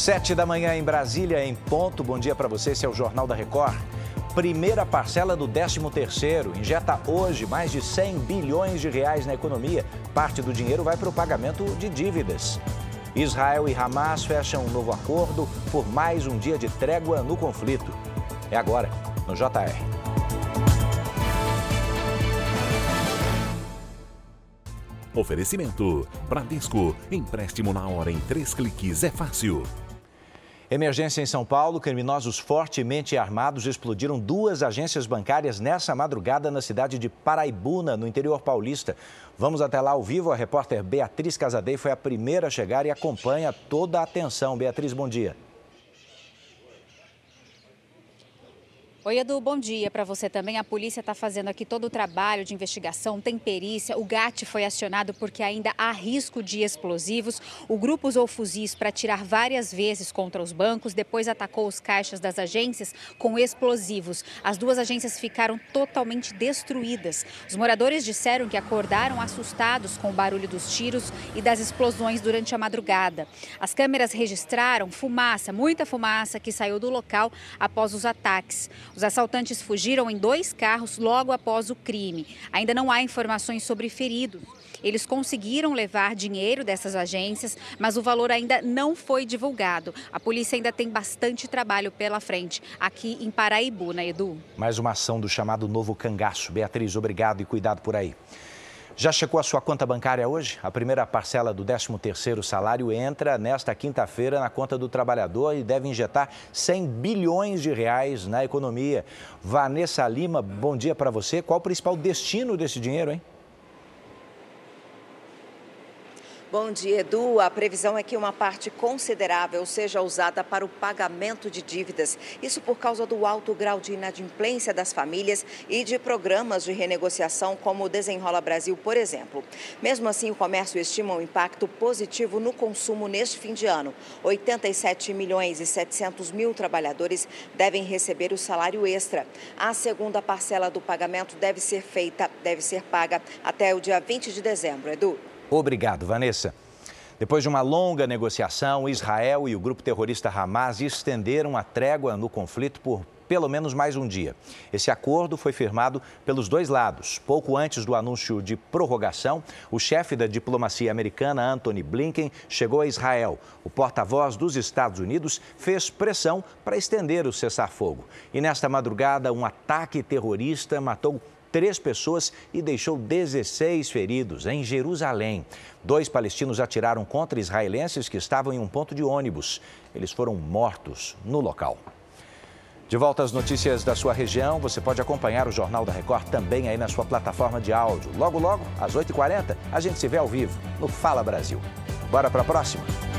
Sete da manhã em Brasília, em ponto. Bom dia para você, esse é o Jornal da Record. Primeira parcela do 13º injeta hoje mais de 100 bilhões de reais na economia. Parte do dinheiro vai para o pagamento de dívidas. Israel e Hamas fecham um novo acordo por mais um dia de trégua no conflito. É agora, no JR. Oferecimento: Bradesco. Empréstimo na hora em três cliques é fácil. Emergência em São Paulo. Criminosos fortemente armados explodiram duas agências bancárias nessa madrugada na cidade de Paraibuna, no interior paulista. Vamos até lá ao vivo. A repórter Beatriz Casadei foi a primeira a chegar e acompanha toda a atenção. Beatriz, bom dia. Oi, Edu, bom dia para você também. A polícia está fazendo aqui todo o trabalho de investigação, tem perícia. O GAT foi acionado porque ainda há risco de explosivos. O grupo usou fuzis para atirar várias vezes contra os bancos, depois atacou os caixas das agências com explosivos. As duas agências ficaram totalmente destruídas. Os moradores disseram que acordaram assustados com o barulho dos tiros e das explosões durante a madrugada. As câmeras registraram fumaça, muita fumaça que saiu do local após os ataques. Os assaltantes fugiram em dois carros logo após o crime. Ainda não há informações sobre feridos. Eles conseguiram levar dinheiro dessas agências, mas o valor ainda não foi divulgado. A polícia ainda tem bastante trabalho pela frente aqui em Paraibuna, Edu. Mais uma ação do chamado Novo Cangaço. Beatriz, obrigado e cuidado por aí. Já checou a sua conta bancária hoje? A primeira parcela do 13º salário entra nesta quinta-feira na conta do trabalhador e deve injetar 100 bilhões de reais na economia. Vanessa Lima, bom dia para você. Qual o principal destino desse dinheiro, hein? Bom dia, Edu. A previsão é que uma parte considerável seja usada para o pagamento de dívidas. Isso por causa do alto grau de inadimplência das famílias e de programas de renegociação como o Desenrola Brasil, por exemplo. Mesmo assim, o comércio estima um impacto positivo no consumo neste fim de ano. 87 milhões e 700 mil trabalhadores devem receber o salário extra. A segunda parcela do pagamento deve ser feita, deve ser paga até o dia 20 de dezembro. Edu. Obrigado, Vanessa. Depois de uma longa negociação, Israel e o grupo terrorista Hamas estenderam a trégua no conflito por pelo menos mais um dia. Esse acordo foi firmado pelos dois lados. Pouco antes do anúncio de prorrogação, o chefe da diplomacia americana, Anthony Blinken, chegou a Israel. O porta-voz dos Estados Unidos fez pressão para estender o cessar-fogo. E nesta madrugada, um ataque terrorista matou três pessoas e deixou 16 feridos em Jerusalém. Dois palestinos atiraram contra israelenses que estavam em um ponto de ônibus. Eles foram mortos no local. De volta às notícias da sua região, você pode acompanhar o Jornal da Record também aí na sua plataforma de áudio. Logo, logo, às 8h40, a gente se vê ao vivo no Fala Brasil. Bora para a próxima?